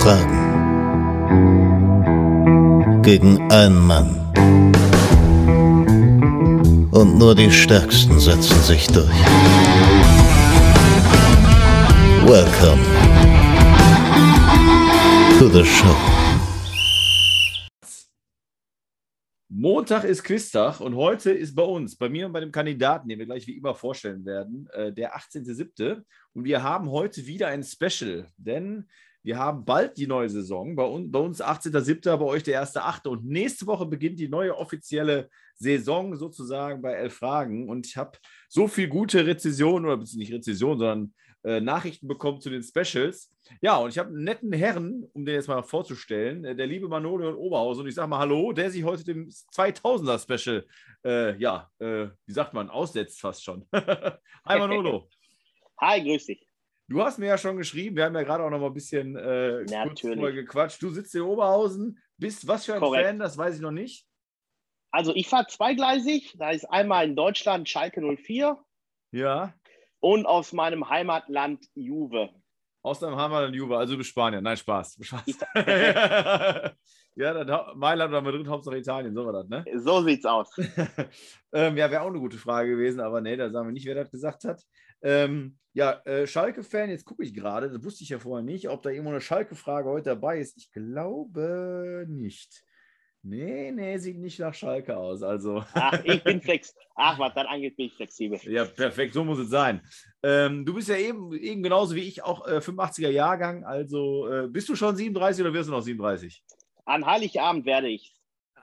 Fragen. Gegen einen Mann. Und nur die Stärksten setzen sich durch. Welcome to the show. Montag ist Quiztag und heute ist bei uns, bei mir und bei dem Kandidaten, den wir gleich wie immer vorstellen werden, äh, der 18.07. Und wir haben heute wieder ein Special, denn wir haben bald die neue Saison. Bei, un bei uns 18.07., bei euch der 1.8. Und nächste Woche beginnt die neue offizielle Saison sozusagen bei Elf Fragen. Und ich habe so viel gute Rezessionen, oder nicht Rezessionen, sondern äh, Nachrichten bekommen zu den Specials. Ja, und ich habe einen netten Herren, um den jetzt mal vorzustellen, äh, der liebe Manolo und Oberhausen. Und ich sage mal Hallo, der sich heute dem 2000er Special, äh, ja, äh, wie sagt man, aussetzt fast schon. Hi Manolo. Hi, grüß dich. Du hast mir ja schon geschrieben, wir haben ja gerade auch noch mal ein bisschen äh, gequatscht. Du sitzt in Oberhausen, bist was für ein Korrekt. Fan, das weiß ich noch nicht. Also ich fahre zweigleisig, da ist einmal in Deutschland Schalke 04. Ja. Und aus meinem Heimatland Juve. Aus deinem Heimatland Juve, also du bist Spanier. Nein, Spaß. Spaß. ja, dann Mailand oder Madrid, Hauptsache Italien, so war das, ne? So sieht's aus. ähm, ja, wäre auch eine gute Frage gewesen, aber nee, da sagen wir nicht, wer das gesagt hat. Ähm, ja, äh, Schalke-Fan, jetzt gucke ich gerade, das wusste ich ja vorher nicht, ob da irgendwo eine Schalke-Frage heute dabei ist. Ich glaube nicht. Nee, nee, sieht nicht nach Schalke aus. Also. Ach, ich bin flex. Ach, was das angeht, bin ich flexibel. Ja, perfekt, so muss es sein. Ähm, du bist ja eben, eben genauso wie ich auch äh, 85er Jahrgang. Also äh, bist du schon 37 oder wirst du noch 37? An Heiligabend werde ich.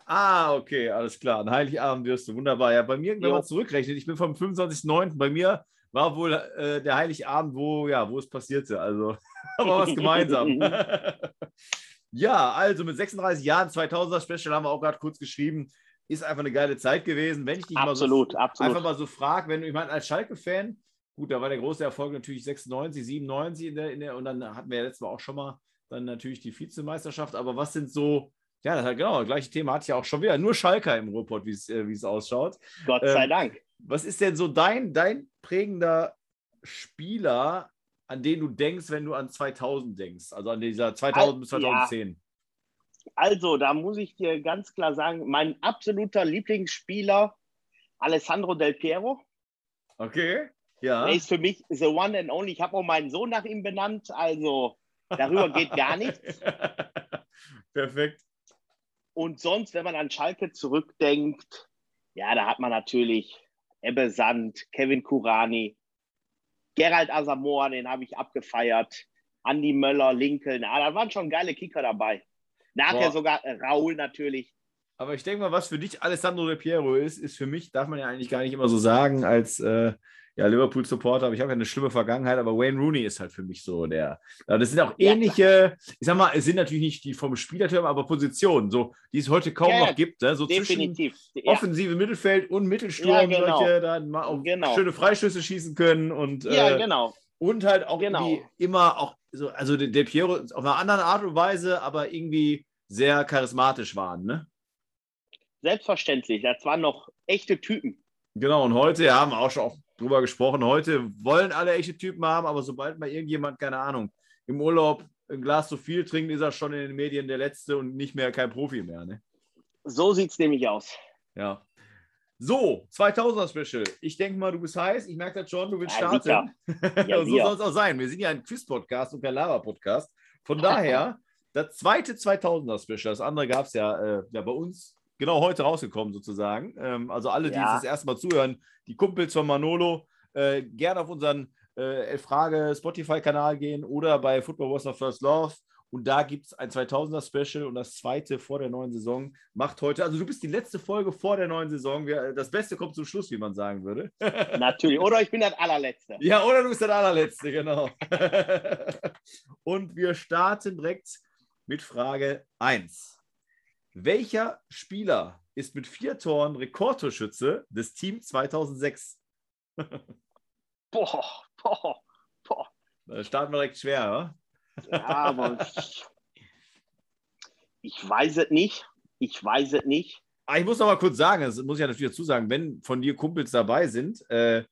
Ah, okay, alles klar. An Heiligabend wirst du. Wunderbar. Ja, bei mir, wenn man zurückrechnet, ich bin vom 25.09. Bei mir war wohl äh, der Heiligabend, wo, ja, wo es passierte. Also, aber was gemeinsam. ja, also mit 36 Jahren, 2000er Special haben wir auch gerade kurz geschrieben. Ist einfach eine geile Zeit gewesen. Wenn ich dich absolut, mal so, absolut. einfach mal so frage, wenn ich meine, als Schalke-Fan, gut, da war der große Erfolg natürlich 96, 97 in der, in der, und dann hatten wir ja letztes Mal auch schon mal dann natürlich die Vizemeisterschaft. Aber was sind so, ja, das hat, genau, das gleiche Thema hatte ich ja auch schon wieder. Nur Schalker im Ruhrpott, wie äh, es ausschaut. Gott sei ähm, Dank. Was ist denn so dein, dein prägender Spieler, an den du denkst, wenn du an 2000 denkst? Also an dieser 2000 bis 2010. Ja. Also, da muss ich dir ganz klar sagen, mein absoluter Lieblingsspieler, Alessandro Del Piero. Okay, ja. Er ist für mich the one and only. Ich habe auch meinen Sohn nach ihm benannt, also darüber geht gar nichts. Perfekt. Und sonst, wenn man an Schalke zurückdenkt, ja, da hat man natürlich Ebbe Sand, Kevin Kurani, Gerald Asamoah, den habe ich abgefeiert, Andy Möller, Lincoln, ah, da waren schon geile Kicker dabei. Nachher Boah. sogar äh, Raul natürlich. Aber ich denke mal, was für dich Alessandro De Piero ist, ist für mich, darf man ja eigentlich gar nicht immer so sagen, als äh, ja, Liverpool-Supporter, aber ich habe ja eine schlimme Vergangenheit, aber Wayne Rooney ist halt für mich so der. Das sind auch ähnliche, ich sag mal, es sind natürlich nicht die vom Spielerterm, aber Positionen, so, die es heute kaum ja, noch gibt, ne? so definitiv. zwischen offensive Mittelfeld und Mittelsturm, ja, genau. solche dann mal auch genau. schöne Freischüsse schießen können und ja, äh, genau. Und halt auch genau. immer auch so, also der Piero auf einer anderen Art und Weise, aber irgendwie sehr charismatisch waren, ne? Selbstverständlich, das waren noch echte Typen. Genau, und heute ja, haben wir auch schon drüber gesprochen. Heute wollen alle echte Typen haben, aber sobald mal irgendjemand, keine Ahnung, im Urlaub ein Glas zu viel trinkt, ist er schon in den Medien der Letzte und nicht mehr kein Profi mehr. Ne? So sieht es nämlich aus. Ja. So, 2000er Special. Ich denke mal, du bist heiß. Ich merke das schon, du willst ja, starten. Ja, so soll es auch sein. Wir sind ja ein Quiz-Podcast und kein Lava-Podcast. Von daher, das zweite 2000er Special, das andere gab es ja, äh, ja bei uns genau heute rausgekommen sozusagen. Ähm, also alle, die ja. jetzt das erste Mal zuhören, die Kumpels von Manolo, äh, gerne auf unseren äh, Frage Spotify-Kanal gehen oder bei Football Was Not First Love. Und da gibt es ein 2000er Special und das zweite vor der neuen Saison. Macht heute, also du bist die letzte Folge vor der neuen Saison. Das Beste kommt zum Schluss, wie man sagen würde. Natürlich. Oder ich bin das allerletzte. Ja, oder du bist das allerletzte, genau. und wir starten direkt mit Frage 1. Welcher Spieler ist mit vier Toren Rekordtorschütze des Team 2006? boah, boah, boah. Da starten wir direkt schwer, oder? Ja, aber ich weiß es nicht. Ich weiß es nicht. Ah, ich muss noch mal kurz sagen, das muss ich ja natürlich dazu sagen, wenn von dir Kumpels dabei sind, äh,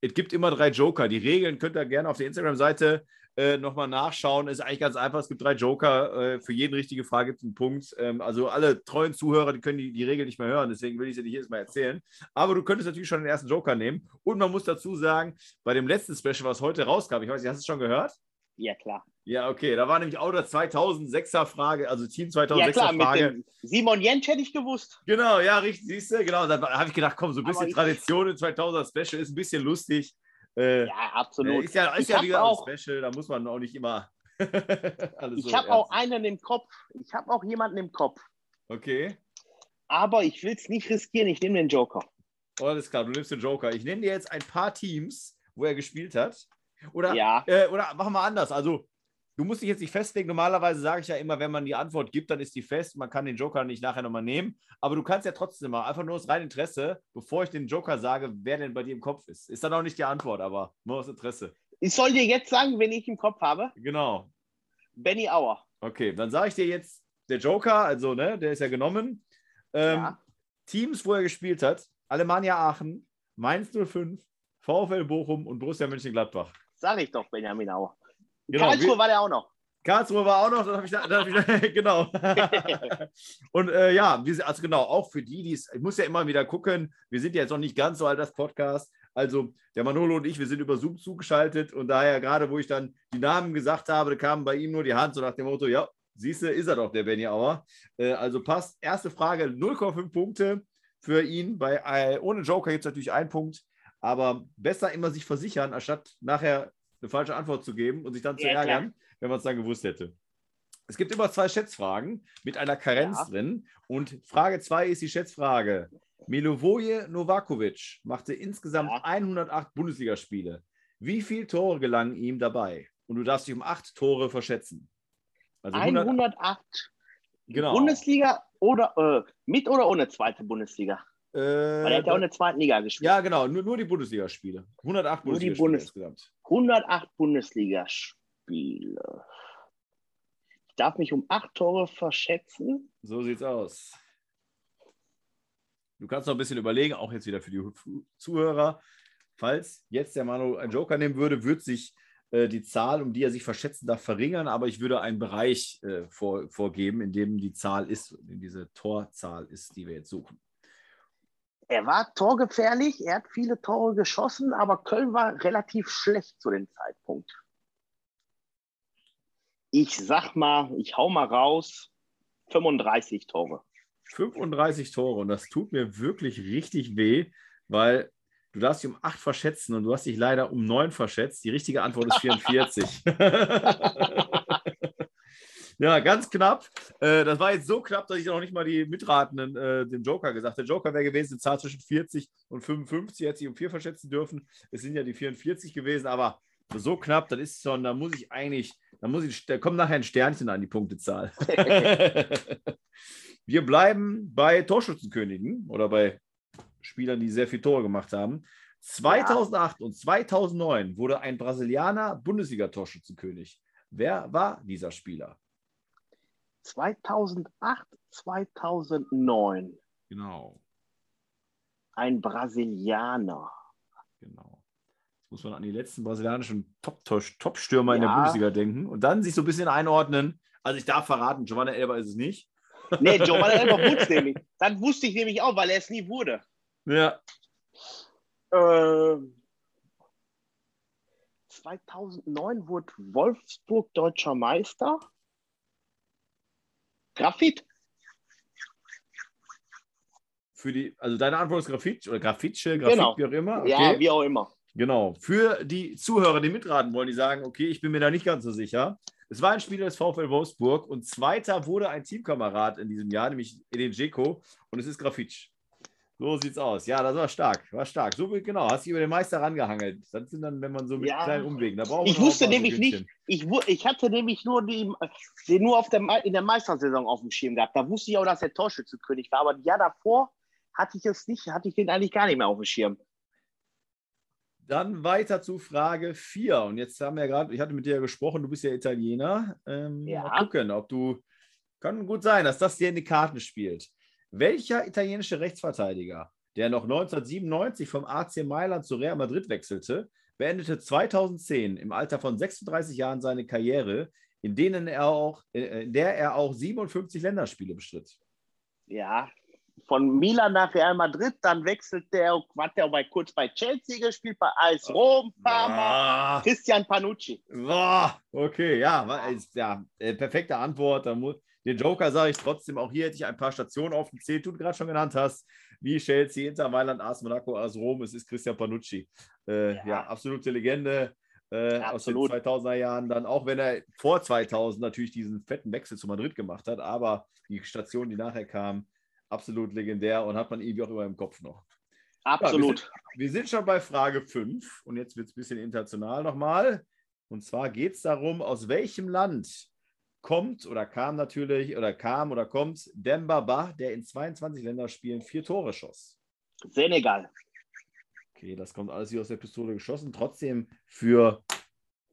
es gibt immer drei Joker. Die Regeln könnt ihr gerne auf der Instagram-Seite äh, nochmal nachschauen. Ist eigentlich ganz einfach. Es gibt drei Joker. Äh, für jede richtige Frage gibt es einen Punkt. Ähm, also alle treuen Zuhörer, die können die, die Regeln nicht mehr hören. Deswegen will ich sie nicht jedes Mal erzählen. Aber du könntest natürlich schon den ersten Joker nehmen. Und man muss dazu sagen, bei dem letzten Special, was heute rauskam, ich weiß nicht, hast du es schon gehört? Ja, klar. Ja, okay. Da war nämlich auch der 2006er Frage, also Team 2006er Ja, klar, mit Frage. dem Simon Jentsch hätte ich gewusst. Genau, ja, richtig, siehst du, genau. Da habe ich gedacht, komm, so ein bisschen Tradition im 2000er Special ist ein bisschen lustig. Äh, Ja, absolut. Ist ja, ist Ich ja hab wie gesagt auch- ein Special, da muss man auch nicht immer. alles Ich so habe auch einen im Kopf. Ich habe auch jemanden im Kopf. Okay, Aber ich will es nicht riskieren. Ich nehme den Joker. oh, alles klar, du nimmst den Joker. Ich nenne dir jetzt ein paar Teams, wo er gespielt hat. Oder, Ja. äh, oder machen wir anders. Also, du musst dich jetzt nicht festlegen. Normalerweise sage ich ja immer, wenn man die Antwort gibt, dann ist die fest. Man kann den Joker nicht nachher nochmal nehmen. Aber du kannst ja trotzdem mal, einfach nur aus reinem Interesse, bevor ich den Joker sage, wer denn bei dir im Kopf ist. Ist dann auch nicht die Antwort, aber nur aus Interesse. Ich soll dir jetzt sagen, wen ich im Kopf habe. Genau. Benny Auer. Okay, dann sage ich dir jetzt, der Joker, also, ne, der ist ja genommen. Ähm, Ja. Teams, wo er gespielt hat: Alemannia Aachen, Mainz 05, VfL Bochum und Borussia Mönchengladbach. Sag ich doch, Benjamin Auer. Genau, Karlsruhe war der auch noch. Karlsruhe war auch noch, dann habe ich, da- hab ich da- genau. und äh, ja, also genau, auch für die, die es, ich muss ja immer wieder gucken, wir sind ja jetzt noch nicht ganz so alt, das Podcast. Also der Manolo und ich, wir sind über Zoom zugeschaltet und daher gerade, wo ich dann die Namen gesagt habe, da kam bei ihm nur die Hand so nach dem Motto, ja, siehst du, ist er doch, der Benny Auer. Äh, also passt. Erste Frage, 0,5 Punkte für ihn. Bei, äh, ohne Joker gibt es natürlich einen Punkt, aber besser immer sich versichern, anstatt nachher eine falsche Antwort zu geben und sich dann zu Ja, klar. ärgern, wenn man es dann gewusst hätte. Es gibt immer zwei Schätzfragen mit einer Karenz Ja. drin. Und Frage 2 ist die Schätzfrage. Milovoje Novakovic machte insgesamt Ja. 108 Bundesligaspiele. Wie viele Tore gelangen ihm dabei? Und du darfst dich um acht Tore verschätzen. Also 100, 108 genau. Bundesliga oder äh, mit oder ohne zweite Bundesliga? Äh, Weil er hat ja auch in der zweiten Liga gespielt. ja, genau, nur, nur die Bundesligaspiele. 108 Nur die Bundesligaspiele Bundes- insgesamt. 108 Bundesligaspiele. Ich darf mich um acht Tore verschätzen. So sieht's aus. Du kannst noch ein bisschen überlegen, auch jetzt wieder für die Zuhörer. Falls jetzt der Manu einen Joker nehmen würde, würde sich äh, die Zahl, um die er sich verschätzen darf, verringern, aber ich würde einen Bereich äh, vor, vorgeben, in dem die Zahl ist, in diese Torzahl ist, die wir jetzt suchen. Er war torgefährlich, er hat viele Tore geschossen, aber Köln war relativ schlecht zu dem Zeitpunkt. Ich sag mal, ich hau mal raus, 35 Tore. 35 Tore und das tut mir wirklich richtig weh, weil du darfst dich um 8 verschätzen und du hast dich leider um 9 verschätzt. Die richtige Antwort ist 44. ja, ganz knapp. Äh, das war jetzt so knapp, dass ich noch nicht mal die Mitratenden äh, den Joker gesagt habe. Der Joker wäre gewesen, eine Zahl zwischen 40 und 55, hätte sich um 4 verschätzen dürfen. Es sind ja die 44 gewesen, aber so knapp, das ist schon, da muss ich eigentlich, da muss ich, da kommt nachher ein Sternchen an die Punktezahl. Wir bleiben bei Torschützenkönigen oder bei Spielern, die sehr viele Tore gemacht haben. 2008 und 2009 wurde ein Brasilianer Bundesliga-Torschützenkönig. Wer war dieser Spieler? 2008, 2009. Genau, Ein Brasilianer. genau. Jetzt muss man an die letzten brasilianischen Top- Top-Stürmer in der Ja. Bundesliga denken und dann sich so ein bisschen einordnen. Also ich darf verraten, Giovanna Elber ist es nicht. Nee, Giovanni Elber wurde nämlich. Das wusste ich nämlich auch, weil er es nie wurde. Ja, Ähm, 2009 wurde Wolfsburg deutscher Meister. Grafit. für die, also deine Antwort ist Grafit oder Grafitsche, Grafit, Genau. wie auch immer. Okay. Ja, wie auch immer. Genau. Für die Zuhörer, die mitraten wollen, die sagen, okay, ich bin mir da nicht ganz so sicher. Es war ein Spieler des VfL Wolfsburg und zweiter wurde ein Teamkamerad in diesem Jahr, nämlich Edin Dzeko und es ist Grafitsch. So sieht's aus. Ja, das war stark. War stark. So genau, hast dich über den Meister rangehangelt. Das sind dann, wenn man so mit Ja. kleinen Umwegen. Da braucht Ich wusste nämlich nicht, ich, ich hatte nämlich nur die, den nur auf der, in der Meistersaison auf dem Schirm gehabt. Da wusste ich auch, dass er Torschützenkönig war. Aber Jahr davor hatte ich es nicht, hatte ich den eigentlich gar nicht mehr auf dem Schirm. Dann weiter zu Frage 4. Und jetzt haben wir gerade, ich hatte mit dir gesprochen, du bist ja Italiener. Ähm, Ja. Mal gucken, ob du. Kann gut sein, dass das dir in die Karten spielt. Welcher italienische Rechtsverteidiger der noch 1997 vom AC Mailand zu Real Madrid wechselte, beendete 2010 im Alter von 36 Jahren seine Karriere, in, denen er auch, äh, in der er auch 57 Länderspiele bestritt. Ja, von Milan nach Real Madrid, dann wechselt der, hat der bei, kurz bei Chelsea gespielt, bei AS Rom, Parma, Ah. Christian Panucci. Boah, okay, ja, ist, ja äh, perfekte Antwort. Da mu- Den Joker sage ich trotzdem, auch hier hätte ich ein paar Stationen aufgezählt, die du gerade schon genannt hast, wie Chelsea, Inter Mailand, AS Monaco, AS Rom, es ist Christian Panucci. Äh, ja. Ja. absolute Legende äh, aus den Absolut. 2000er Jahren dann, auch wenn er vor 2000 natürlich diesen fetten Wechsel zu Madrid gemacht hat, aber die Station, die nachher kam, absolut legendär und hat man irgendwie auch immer im Kopf noch. Absolut. Wir sind schon bei Frage 5 und jetzt wird es ein bisschen international nochmal. Und zwar geht es darum, aus welchem Land kommt oder kam natürlich oder kam oder kommt Demba Ba, der in 22 Länderspielen vier Tore schoss. Senegal. Okay, das kommt alles hier aus der Pistole geschossen. Trotzdem für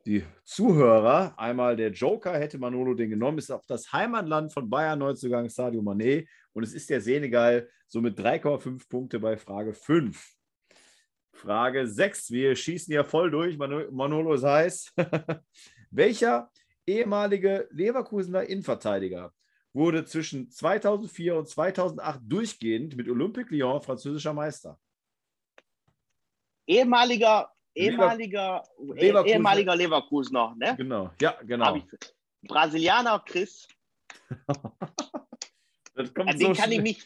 die Zuhörer einmal der Joker, hätte Manolo den genommen, ist auch das Heimatland von Bayern Neuzugang Sadio Mané und es ist der Senegal, somit 3,5 Punkte bei Frage 5. Frage 6, wir schießen ja voll durch, Mano- Manolo ist heiß. Welcher ehemalige Leverkusener Innenverteidiger wurde zwischen 2004 und 2008 durchgehend mit Olympique Lyon französischer Meister? Ehemaliger, ehemaliger, Leverkusener. ehemaliger Leverkusener, ne? Genau, ja, genau. Brasilianer Chris. An so den, kann ich mich,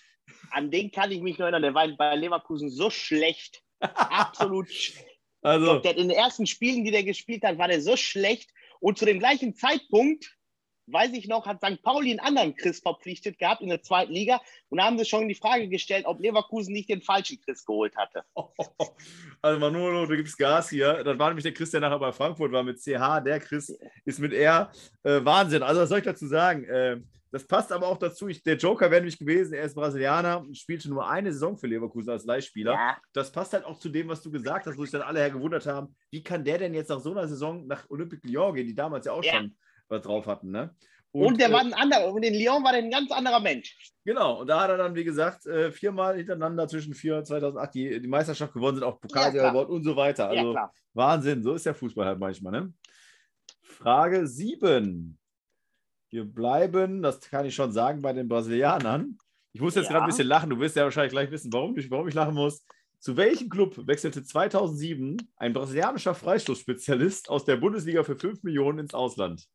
an den kann ich mich noch erinnern. Der war bei Leverkusen so schlecht. Absolut. sch- Ich Also, glaub, in den ersten Spielen, die der gespielt hat, war der so schlecht. Und zu dem gleichen Zeitpunkt, weiß ich noch, hat St. Pauli einen anderen Chris verpflichtet gehabt in der zweiten Liga. Und da haben sie schon die Frage gestellt, ob Leverkusen nicht den falschen Chris geholt hatte. also Manolo, du gibst Gas hier. Das war nämlich der Chris, der nachher bei Frankfurt war mit CH. Der Chris ist mit R. Äh, Wahnsinn. Also, was soll ich dazu sagen? Äh, das passt aber auch dazu. Ich, der Joker wäre nämlich gewesen. Er ist Brasilianer und spielte nur eine Saison für Leverkusen als Leihspieler. Ja, Das passt halt auch zu dem, was du gesagt hast, wo sich dann alle her gewundert haben. Wie kann der denn jetzt nach so einer Saison nach Olympique Lyon gehen, die damals ja auch Ja. schon was drauf hatten, ne? und, der äh, war ein anderer. Und in Lyon war der ein ganz anderer Mensch. Genau, und da hat er dann, wie gesagt, äh, viermal hintereinander zwischen 4 und 2008 die, die Meisterschaft gewonnen, sind auch Pokalsieger Ja, und so weiter. Also. Wahnsinn, so ist der Fußball halt manchmal. Ne? Frage 7. Wir bleiben, das kann ich schon sagen, bei den Brasilianern. Ich muss jetzt Ja. gerade ein bisschen lachen, du wirst ja wahrscheinlich gleich wissen, warum ich, warum ich lachen muss. Zu welchem Club wechselte 2007 ein brasilianischer Freistoßspezialist aus der Bundesliga für 5 Millionen ins Ausland?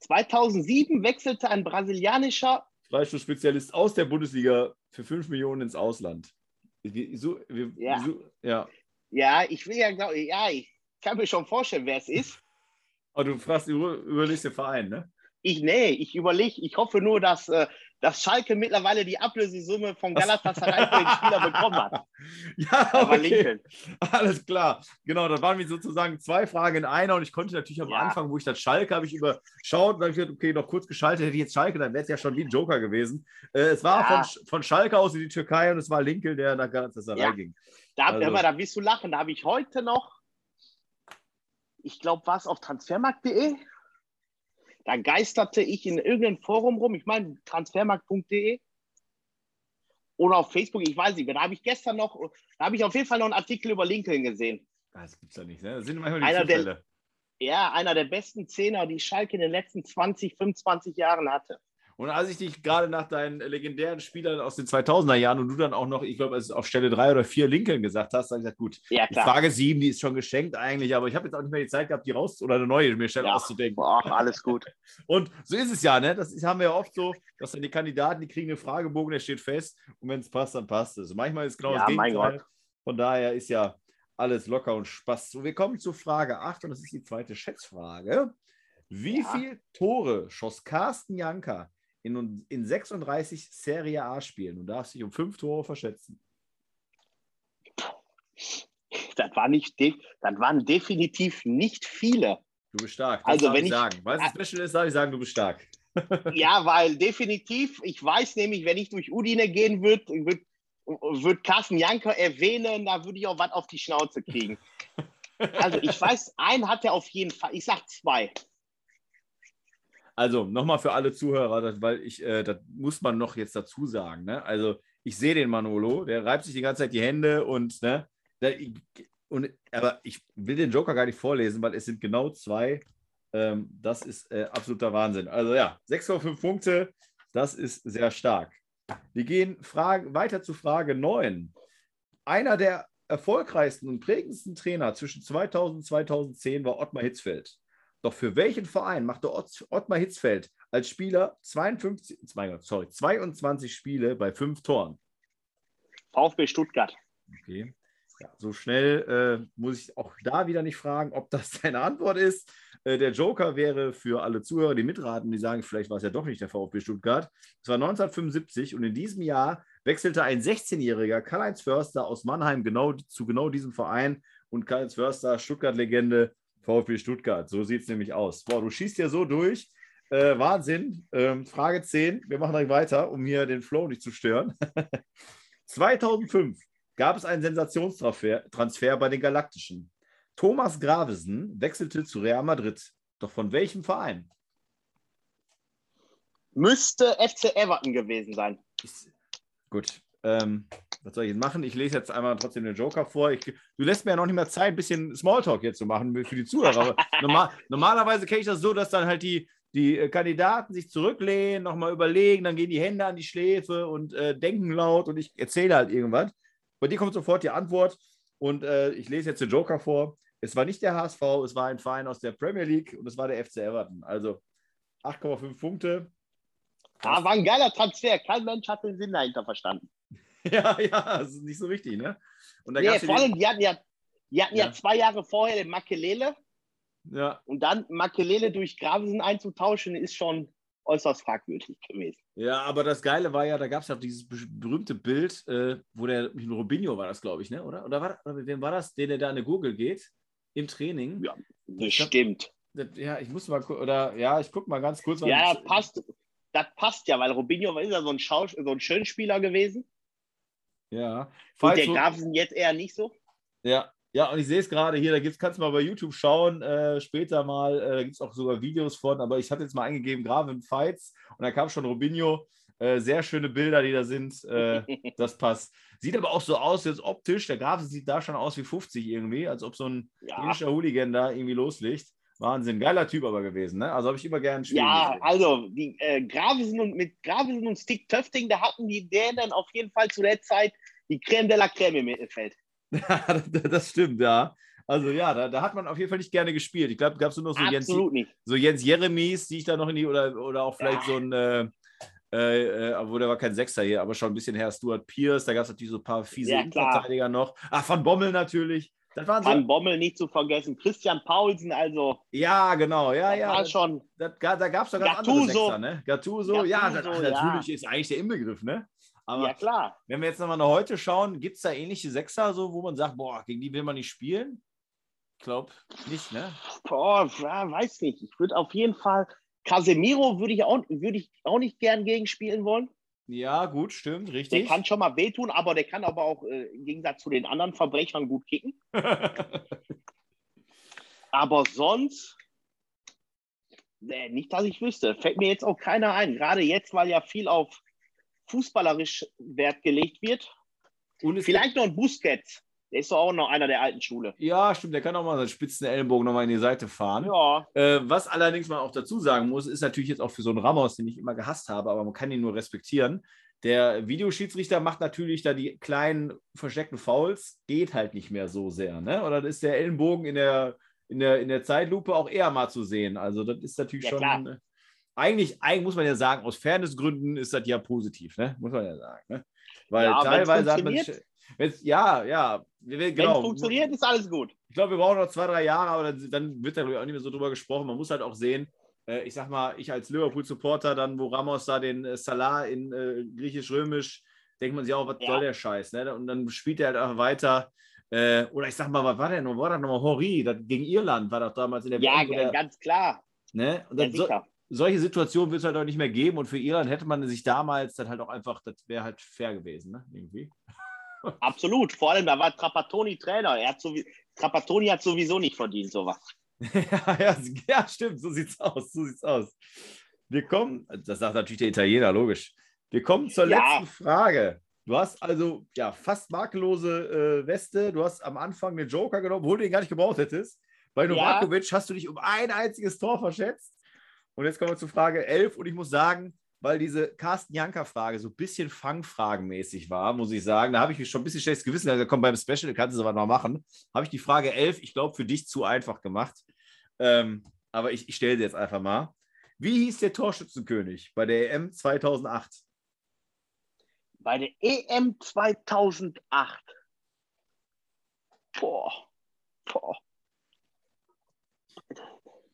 2007 wechselte ein brasilianischer Freistoßspezialist aus der Bundesliga für 5 Millionen ins Ausland. Wir, so, wir, Ja. So, ja. Ja, ich will ja, glaub, ja, ich kann mir schon vorstellen, wer es ist. Aber du fragst, über, überlegst den Verein, ne? Ich, nee, ich überlege, ich hoffe nur, dass, äh, dass Schalke mittlerweile die Ablösesumme von Galatasaray für den Spieler bekommen hat. Ja, Aber okay. Alles klar. Genau, da waren wir sozusagen zwei Fragen in einer und ich konnte natürlich am Ja. Anfang, wo ich das Schalke habe ich überschaut und habe ich gedacht, okay, noch kurz geschaltet, hätte ich jetzt Schalke, dann wäre es ja schon wie ein Joker gewesen. Äh, es war Ja. von, von Schalke aus in die Türkei und es war Linkel, der nach Galatasaray Ja. ging. Da, Also- hör mal, da wirst du lachen. Da habe ich heute noch, ich glaube, war es auf transfermarkt.de. Da geisterte ich in irgendeinem Forum rum, ich meine transfermarkt.de oder auf Facebook, ich weiß nicht mehr. Da habe ich gestern noch, da habe ich auf jeden Fall noch einen Artikel über Lincoln gesehen. Das gibt's ja nicht, ne? Das sind manchmal die Einer der- Zufälle. Ja, einer der besten Zehner, die Schalke in den letzten 20, 25 Jahren hatte. Und als ich dich gerade nach deinen legendären Spielern aus den 2000er Jahren und du dann auch noch, ich glaube, es ist auf Stelle 3 oder 4 Lincoln gesagt hast, habe ich gesagt, gut, Ja, die. Frage 7, die ist schon geschenkt eigentlich, aber ich habe jetzt auch nicht mehr die Zeit gehabt, die raus oder eine neue mir schnell Ja. auszudenken. Boah, alles gut. Und so ist es ja, ne? Das haben wir ja oft so, dass dann die Kandidaten, die kriegen einen Fragebogen, der steht fest und wenn es passt, dann passt es. Manchmal ist genau Ja, das mein Gegenteil. Gott. Von daher ist ja alles locker und Spaß. So, wir kommen zu Frage 8 und das ist die zweite Schätzfrage. Wie Ja. viele Tore schoss Carsten Janka in, in 36 Serie A-Spielen? Du darfst dich um fünf Tore verschätzen. Das, war nicht, das waren definitiv nicht viele. Du bist stark. Das Also, darf wenn ich sagen. Weil es ein Special ist, darf ich sagen, du bist stark. Ja, weil definitiv, ich weiß nämlich, wenn ich durch Udine gehen würde, würde würd Carsten Janker erwähnen, da würde ich auch was auf die Schnauze kriegen. Also ich weiß, einen hat er auf jeden Fall. Ich sag zwei. Also nochmal für alle Zuhörer, das, weil ich, äh, das muss man noch jetzt dazu sagen. Ne? Also Ich sehe den Manolo, der reibt sich die ganze Zeit die Hände und, ne, der, und aber ich will den Joker gar nicht vorlesen, weil es sind genau zwei. Ähm, das ist äh, absoluter Wahnsinn. Also ja, 6,5 Punkte, das ist sehr stark. Wir gehen Frage, weiter zu Frage 9. Einer der erfolgreichsten und prägendsten Trainer zwischen 2000 und 2010 war Ottmar Hitzfeld. Doch für welchen Verein machte Ott, Ottmar Hitzfeld als Spieler 52, sorry, 22 Spiele bei fünf Toren? VfB Stuttgart. Okay. Ja, so schnell äh, muss ich auch da wieder nicht fragen, ob das deine Antwort ist. Äh, der Joker wäre für alle Zuhörer, die mitraten, die sagen, vielleicht war es ja doch nicht der VfB Stuttgart. Es war 1975 und in diesem Jahr wechselte ein 16-jähriger Karl-Heinz Förster aus Mannheim genau zu genau diesem Verein und Karl-Heinz Förster, Stuttgart-Legende, VfB Stuttgart. So sieht es nämlich aus. Boah, du schießt ja so durch. Äh, Wahnsinn. Ähm, Frage 10. Wir machen gleich weiter, um hier den Flow nicht zu stören. 2005 gab es einen Sensationstransfer bei den Galaktischen. Thomas Gravesen wechselte zu Real Madrid. Doch von welchem Verein? Müsste FC Everton gewesen sein. Gut. Ähm, was soll ich jetzt machen? Ich lese jetzt einmal trotzdem den Joker vor. Ich, du lässt mir ja noch nicht mehr Zeit, ein bisschen Smalltalk jetzt zu machen für die Zuhörer. normal, normalerweise kenne ich das so, dass dann halt die, die äh, Kandidaten sich zurücklehnen, nochmal überlegen, dann gehen die Hände an die Schläfe und äh, denken laut und ich erzähle halt irgendwas. Bei dir kommt sofort die Antwort und äh, ich lese jetzt den Joker vor. Es war nicht der HSV, es war ein Verein aus der Premier League und es war der FC Everton. Also 8,5 Punkte. Ah, war ein geiler Transfer. Kein Mensch hat den Sinn dahinter verstanden. ja, ja, das ist nicht so richtig, ne? Und da nee, vor allem, die hatten, ja, die hatten ja. ja zwei Jahre vorher den Makelele. Ja. Und dann Makelele durch Gravesen einzutauschen, ist schon äußerst fragwürdig gewesen. Ja, aber das Geile war ja, da gab es ja dieses berühmte Bild, äh, wo der Robinho war das, glaube ich, ne? Oder? Oder, war, oder wem war das, der, der da in eine Gurgel geht im Training? Ja, bestimmt. Ja, ich muss mal oder ja, ich gucke mal ganz kurz. Ja, das passt, das passt ja, weil Robinho ist ja so ein, Schaus so ein Schönspieler gewesen. Ja. Und der Grafsen jetzt eher nicht so. Ja, ja, und ich sehe es gerade hier, da gibt's, kannst du mal bei YouTube schauen, äh, später mal, äh, gibt es auch sogar Videos von, aber ich hatte jetzt mal eingegeben, Graven Fights und da kam schon Robinho. Äh, sehr schöne Bilder, die da sind. Äh, das passt. Sieht aber auch so aus, jetzt optisch. Der Grafen sieht da schon aus wie 50 irgendwie, als ob so ein ja. Hooligan da irgendwie loslegt. Wahnsinn, geiler Typ aber gewesen, ne? Also habe ich immer gern spielen Ja, gesehen. also die äh, Gravesen und mit Gravesen und Stick Töfting, da hatten die Dänen auf jeden Fall zu der Zeit die Creme de la Creme im Mittelfeld. das stimmt, ja. Also ja, da, da, hat man auf jeden Fall nicht gerne gespielt. Ich glaube, gab es nur noch so Jens, so Jens Jeremies, die ich da noch in die, oder, oder auch vielleicht ja. so ein, äh, äh, obwohl der war kein Sechser hier, aber schon ein bisschen her, Stuart Pierce, da gab es natürlich so ein paar fiese ja, Innenverteidiger noch. Ach, Van Bommel natürlich. Das waren Van so, Bommel nicht zu vergessen. Christian Paulsen, also. Ja, genau, ja, das ja. War schon. Das, da gab es doch ganz Gattuso. andere Sechser, ne? Gattuso, Gattuso ja, das, natürlich ja. ist eigentlich der Inbegriff, ne? Aber ja, klar. Wenn wir jetzt nochmal nach heute schauen, gibt es da ähnliche Sechser, so, wo man sagt, boah, gegen die will man nicht spielen? Ich glaube nicht, ne? Boah, ja, weiß nicht. Ich würde auf jeden Fall, Casemiro würde ich, auch, würd ich auch nicht gern gegen spielen wollen. Ja, gut, stimmt, richtig. Der kann schon mal wehtun, aber der kann aber auch äh, im Gegensatz zu den anderen Verbrechern gut kicken. aber sonst, nee, nicht, dass ich wüsste. Fällt mir jetzt auch keiner ein. Gerade jetzt, weil ja viel auf fußballerisch Wert gelegt wird. Und Vielleicht noch ein Busquets. Der ist doch auch noch einer der alten Schule. Ja, stimmt. Der kann auch mal seinen spitzen Ellenbogen nochmal in die Seite fahren. Ja. Äh, was allerdings man auch dazu sagen muss, ist natürlich jetzt auch für so einen Ramos, den ich immer gehasst habe, aber man kann ihn nur respektieren. Der Videoschiedsrichter macht natürlich da die kleinen versteckten Fouls, geht halt nicht mehr so sehr. Ne? Oder ist der Ellenbogen in der, in, der, in der Zeitlupe auch eher mal zu sehen. Also, das ist natürlich ja, schon. Klar eigentlich, eigentlich muss man ja sagen, aus Fairnessgründen ist das ja positiv, ne? muss man ja sagen. Ne? Weil ja, teilweise hat man. Ja, ja. Genau. Wenn es funktioniert, ist alles gut. Ich glaube, wir brauchen noch zwei, drei Jahre, aber dann, dann wird da auch nicht mehr so drüber gesprochen. Man muss halt auch sehen, äh, ich sag mal, ich als Liverpool-Supporter, dann, wo Ramos da den äh, Salah in äh, griechisch-römisch, denkt man sich auch, was ja. soll der Scheiß? Ne? Und dann spielt er halt auch weiter. Äh, oder ich sag mal, was war denn? War das nochmal Hori? Das, gegen Irland war das damals in der Ja, WM, ganz klar. Ne? Und dann, ja, so, solche Situationen wird es halt auch nicht mehr geben. Und für Irland hätte man sich damals dann halt auch einfach, das wäre halt fair gewesen, ne? Irgendwie. Absolut. Vor allem, da war Trapattoni Trainer. Er hat so, Trapattoni hat sowieso nicht verdient, sowas. ja, ja, ja, stimmt. So sieht's aus. So sieht's aus. Wir kommen, das sagt natürlich der Italiener, logisch. Wir kommen zur ja. letzten Frage. Du hast also ja fast makellose äh, Weste. Du hast am Anfang den Joker genommen, obwohl du ihn gar nicht gebraucht hättest. Bei Novakovic ja. hast du dich um ein einziges Tor verschätzt. Und jetzt kommen wir zu Frage 11. Und ich muss sagen, weil diese Carsten Janker-Frage so ein bisschen fangfragenmäßig war, muss ich sagen, da habe ich mich schon ein bisschen schlechtes Gewissen. Also komm, beim Special kannst du es aber noch machen. Habe ich die Frage 11, ich glaube, für dich zu einfach gemacht. Ähm, aber ich, ich stelle sie jetzt einfach mal. Wie hieß der Torschützenkönig bei der EM 2008? Bei der EM 2008. Boah. Boah.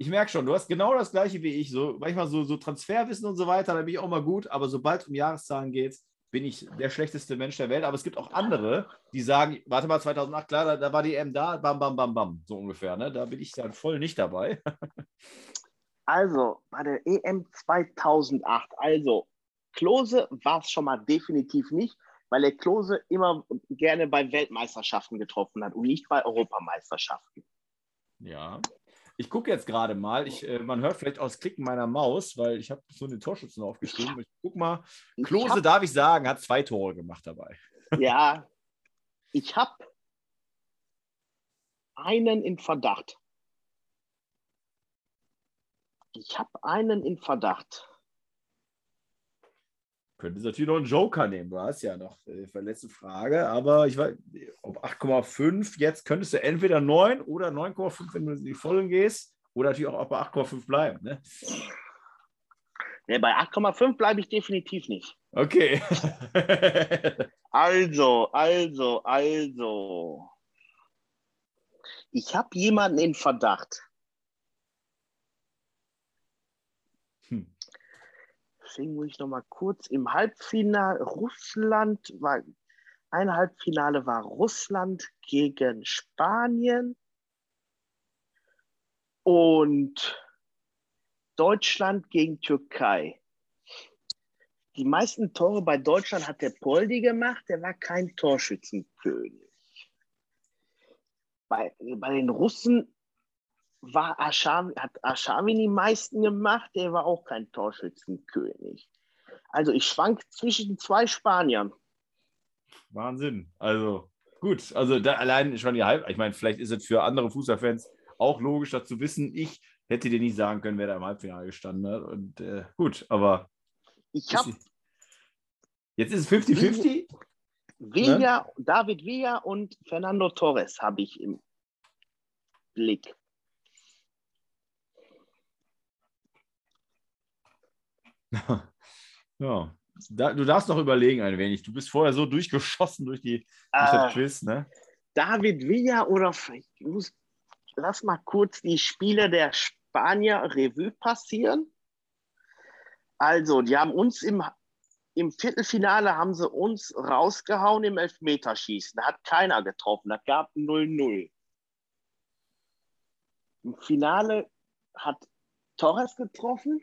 Ich merke schon, du hast genau das gleiche wie ich. So, manchmal so, so Transferwissen und so weiter, da bin ich auch mal gut, aber sobald es um Jahreszahlen geht, bin ich der schlechteste Mensch der Welt. Aber es gibt auch andere, die sagen, warte mal, 2008, klar, da, da war die EM da, bam, bam, bam, bam, so ungefähr. Ne? Da bin ich dann voll nicht dabei. Also, bei der EM 2008, also Klose war es schon mal definitiv nicht, weil der Klose immer gerne bei Weltmeisterschaften getroffen hat und nicht bei Europameisterschaften. Ja. Ich gucke jetzt gerade mal. Ich, äh, man hört vielleicht aus Klicken meiner Maus, weil ich habe so eine Torschützen aufgeschrieben. Ich guck mal. Klose, hab, darf ich sagen, hat zwei Tore gemacht dabei. Ja, ich habe einen in Verdacht. Ich habe einen in Verdacht. Könntest natürlich noch einen Joker nehmen. Du hast ja noch äh, letzte Frage, aber ich weiß, ob 8,5 jetzt könntest du entweder 9 oder 9,5, wenn du in die Vollen gehst, oder natürlich auch bei 8,5 bleiben. Ne? Nee, bei 8,5 bleibe ich definitiv nicht. Okay. also, also, also. Ich habe jemanden in Verdacht. Deswegen muss ich noch mal kurz im Halbfinale Russland war ein Halbfinale war Russland gegen Spanien und Deutschland gegen Türkei. Die meisten Tore bei Deutschland hat der Poldi gemacht, der war kein Torschützenkönig. Bei, bei den Russen war Aschawi, hat Aschawi die meisten gemacht, der war auch kein Torschützenkönig. Also ich schwank zwischen zwei Spaniern. Wahnsinn. Also gut, also da allein schon die Halb, ich meine, vielleicht ist es für andere Fußballfans auch logisch, das zu wissen. Ich hätte dir nicht sagen können, wer da im Halbfinale gestanden hat. Und äh, gut, aber ich habe jetzt ist es 50-50. Villa, ne? David Villa und Fernando Torres habe ich im Blick. ja. Da, du darfst noch überlegen ein wenig. Du bist vorher so durchgeschossen durch, die, durch das äh, Quiz, ne? David Villa oder muss, lass mal kurz die Spiele der Spanier Revue passieren. Also, die haben uns im, im Viertelfinale haben sie uns rausgehauen im Elfmeterschießen. Da hat keiner getroffen. Da gab 0-0. Im Finale hat Torres getroffen.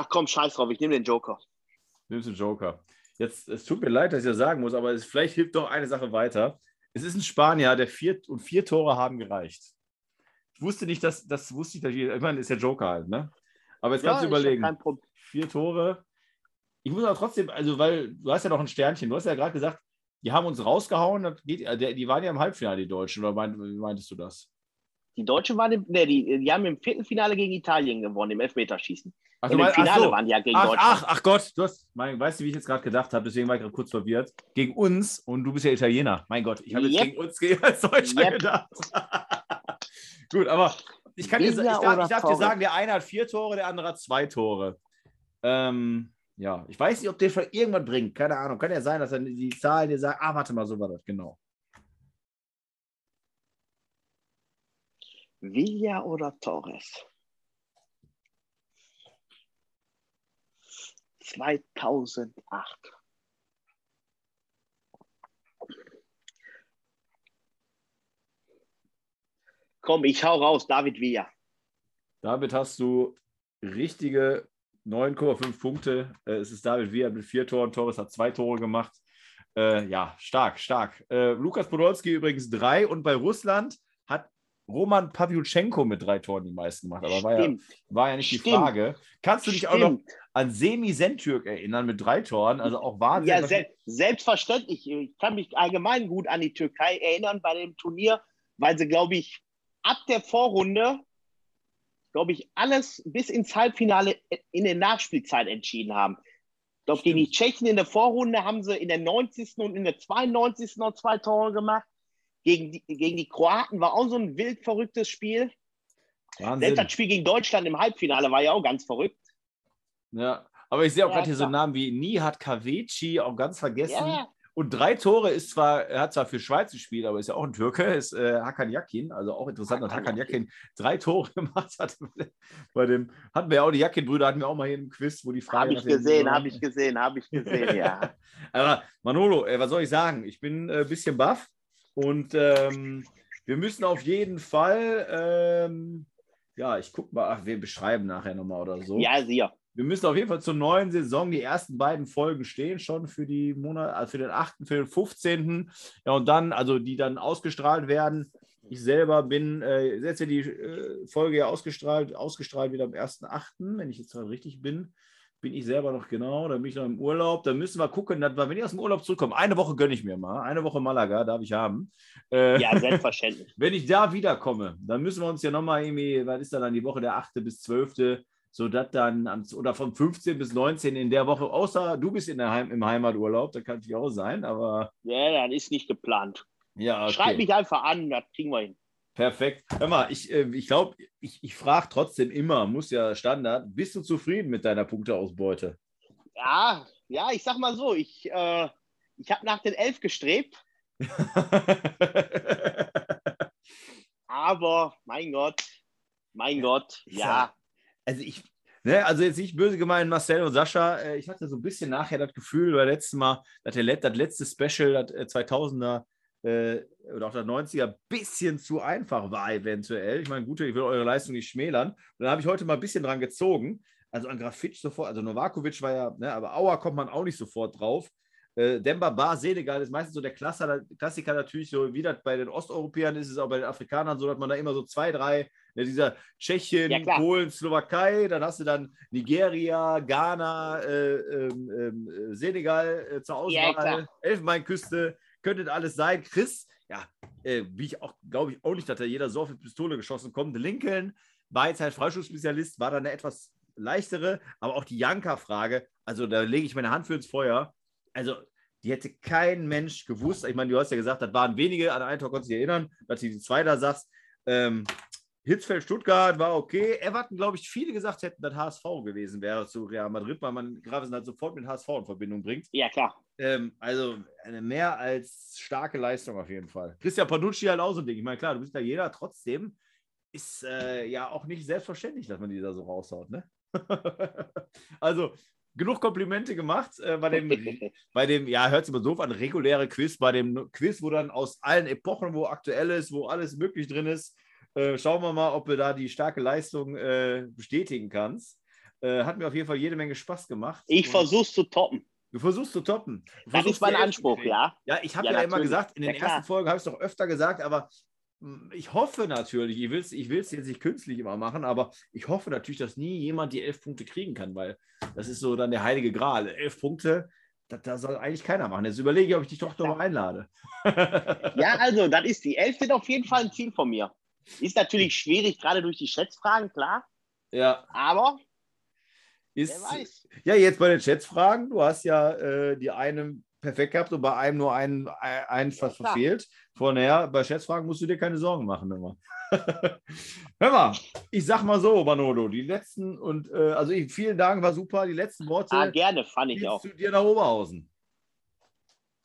Ach komm, scheiß drauf, ich nehme den Joker. Nimmst den Joker. Jetzt, es tut mir leid, dass ich das sagen muss, aber es, vielleicht hilft doch eine Sache weiter. Es ist ein Spanier, der vier und vier Tore haben gereicht. Ich wusste nicht, dass das wusste ich, dass ich, ich meine, ist der Joker halt, ne? Aber jetzt kannst ja, du überlegen. Vier Tore. Ich muss aber trotzdem, also, weil du hast ja noch ein Sternchen. Du hast ja gerade gesagt, die haben uns rausgehauen. Geht, die waren ja im Halbfinale, die Deutschen. Oder meintest du das? Die Deutschen waren im, nee, die, die haben im vierten Finale gegen Italien gewonnen, im Elfmeterschießen. Ach, und im Finale so. waren die ja gegen ach, Deutschland. Ach, ach Gott, du hast, mein, weißt du, wie ich jetzt gerade gedacht habe, deswegen war ich gerade kurz verwirrt. Gegen uns und du bist ja Italiener. Mein Gott, ich habe jetzt gegen uns gegen als Deutscher yep. gedacht. Gut, aber ich kann dir, ich darf, ich darf dir sagen, der eine hat vier Tore, der andere hat zwei Tore. Ähm, ja, ich weiß nicht, ob der schon irgendwann bringt. Keine Ahnung. Kann ja sein, dass er die Zahlen dir sagt, ah, warte mal, so war das, genau. Villa oder Torres? 2008. Komm, ich hau raus, David Villa. Damit hast du richtige 9,5 Punkte. Äh, es ist David Villa mit vier Toren. Torres hat zwei Tore gemacht. Äh, ja, stark, stark. Äh, Lukas Podolski übrigens drei und bei Russland hat Roman Pawlutschenko mit drei Toren die meisten gemacht, aber war ja, Stimmt. war ja nicht die Stimmt. Frage. Kannst du dich auch noch Stimmt. an Semi Sentürk erinnern mit drei Toren? Also auch Wahnsinn. Ja, se selbstverständlich. Ich kann mich allgemein gut an die Türkei erinnern bei dem Turnier, weil sie, glaube ich, ab der Vorrunde, glaube ich, alles bis ins Halbfinale in der Nachspielzeit entschieden haben. Ich glaube, gegen die Tschechen in der Vorrunde haben sie in der 90. und in der 92. noch zwei Tore gemacht. Gegen die, gegen die Kroaten war auch so ein wild verrücktes Spiel. Wahnsinn. Selbst das Spiel gegen Deutschland im Halbfinale war ja auch ganz verrückt. Ja, aber ich sehe auch Ja, gerade hier so klar. Namen wie Nihat Kaveci, auch ganz vergessen. Ja, Und drei Tore ist zwar, er hat zwar für Schweiz gespielt, aber ist ja auch ein Türke, ist äh, Hakan Yakin, also auch interessant, dass Hakan Yakin drei Tore gemacht hat. Bei dem hatten wir ja auch die Yakin-Brüder, hatten wir auch mal hier im Quiz, wo die Frage. habe ich gesehen, habe ich gesehen, habe ich gesehen, ja. Aber Manolo, äh, was soll ich sagen? Ich bin ein äh, bisschen baff und ähm, wir müssen auf jeden Fall, ähm, ja, ich gucke mal, ach, wir beschreiben nachher nochmal oder so. Ja, sicher. Wir müssen auf jeden Fall zur neuen Saison. Die ersten beiden Folgen stehen schon für die Monat, also für den 8., für den 15. Ja, und dann, also die dann ausgestrahlt werden. Ich selber bin, äh, jetzt wird die äh, Folge ja ausgestrahlt, ausgestrahlt wieder am 1.8., wenn ich jetzt gerade richtig bin. Bin ich selber noch genau, dann bin ich noch im Urlaub. Dann müssen wir gucken, dass wir, wenn ich aus dem Urlaub zurückkomme, eine Woche gönne ich mir mal. Eine Woche Malaga darf ich haben. Äh, Ja, selbstverständlich. wenn ich da wiederkomme, dann müssen wir uns ja nochmal irgendwie, was ist da dann die Woche der 8. bis 12., sodass dann, am, oder vom 15. bis 19. in der Woche, außer du bist in der Heim, im Heimaturlaub, das kann natürlich auch sein, aber Ja, das ist nicht geplant. ja, okay. Schreib mich einfach an, das kriegen wir hin. Perfekt. Hör mal, ich glaube, ich, glaub, ich, ich frage trotzdem immer, muss ja Standard, bist du zufrieden mit deiner Punkteausbeute? Ja, ja, ich sag mal so, ich, äh, ich habe nach den elf gestrebt, aber mein Gott, mein Gott, ja, also ich, ne, also jetzt nicht böse gemeint, Marcel und Sascha, äh, ich hatte so ein bisschen nachher das Gefühl, beim letzten Mal, dass der Let das letzte Special, das äh, 2000er äh, oder auch das 90er, bisschen zu einfach war eventuell. Ich meine, gut, ich will eure Leistung nicht schmälern. Und dann habe ich heute mal ein bisschen dran gezogen. Also an Grafitsch sofort, also Novakovic war ja, ne, aber Auer kommt man auch nicht sofort drauf. Äh, Demba Bar, Senegal ist meistens so der Klassiker, Klassiker natürlich, so wie das bei den Osteuropäern ist, ist es auch bei den Afrikanern so, dass man da immer so zwei, drei, ne, dieser Tschechien, Ja. Polen, Slowakei, dann hast du dann Nigeria, Ghana, äh, ähm, ähm, äh, Senegal zur Ja, Auswahl, klar. Elfenbeinküste, könnte das alles sein. Chris, ja, äh, wie ich auch, glaube ich auch nicht, dass da jeder so auf die Pistole geschossen kommt. Lincoln war jetzt halt Freischuss-Spezialist, war dann eine etwas leichtere, aber auch die Janka-Frage, also da lege ich meine Hand für ins Feuer. Also, die hätte kein Mensch gewusst. Ich meine, du hast ja gesagt, das waren wenige, an einen Tor konntest du dich erinnern, dass du die zwei da sagst. Ähm, Hitzfeld Stuttgart war okay. Everton, glaube ich, viele gesagt hätten, dass HSV gewesen wäre zu Real Madrid, weil man Gravesen halt sofort mit HSV in Verbindung bringt. ja klar. Ähm, also eine mehr als starke Leistung auf jeden Fall. Christian Panucci halt auch so ein Ding. Ich meine, klar, du bist da jeder, trotzdem ist äh, ja auch nicht selbstverständlich, dass man die da so raushaut, ne? also genug Komplimente gemacht äh, bei dem, bei dem, ja, hört sich immer doof an, reguläre Quiz, bei dem Quiz, wo dann aus allen Epochen, wo aktuell ist, wo alles möglich drin ist, äh, schauen wir mal, ob du da die starke Leistung äh, bestätigen kannst. Äh, hat mir auf jeden Fall jede Menge Spaß gemacht. Ich Und versuch's zu toppen. Du versuchst zu toppen. Du Das versuchst ist mein Anspruch, ja. Ja, ich habe Ja, ja, immer gesagt, in den Ja, ersten Folgen habe ich es doch öfter gesagt, aber mh, ich hoffe natürlich, ich will es ich will's jetzt nicht künstlich immer machen, aber ich hoffe natürlich, dass nie jemand die elf Punkte kriegen kann, weil das ist so dann der heilige Gral. Elf Punkte, das soll eigentlich keiner machen. Jetzt überlege ich, ob ich dich doch noch einlade. Ja, also, das ist die elf sind auf jeden Fall ein Ziel von mir. Ist natürlich schwierig, gerade durch die Schätzfragen, klar. ja, Aber ist, wer weiß. ja, jetzt bei den Chatsfragen, du hast ja äh, die eine perfekt gehabt und bei einem nur einen, ein- einen Ja, verfehlt. Von daher, bei Schätzfragen musst du dir keine Sorgen machen immer. Hör mal, ich sag mal so, Manolo, die letzten und äh, also ich, vielen Dank, war super. Die letzten Worte Ah, gerne, fand ich auch. du dir nach Oberhausen.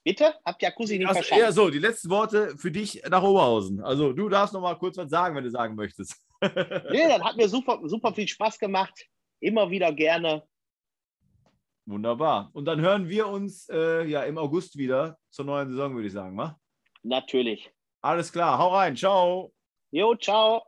Bitte? Habt ihr Akusi nicht Also, verstanden? ja, so, die letzten Worte für dich nach Oberhausen. Also du darfst noch mal kurz was sagen, wenn du sagen möchtest. Nee, das hat mir super, super viel Spaß gemacht. Immer wieder gerne. Wunderbar. Und dann hören wir uns äh, ja im August wieder zur neuen Saison, würde ich sagen. Ma? Natürlich. Alles klar, hau rein, ciao. Jo, ciao.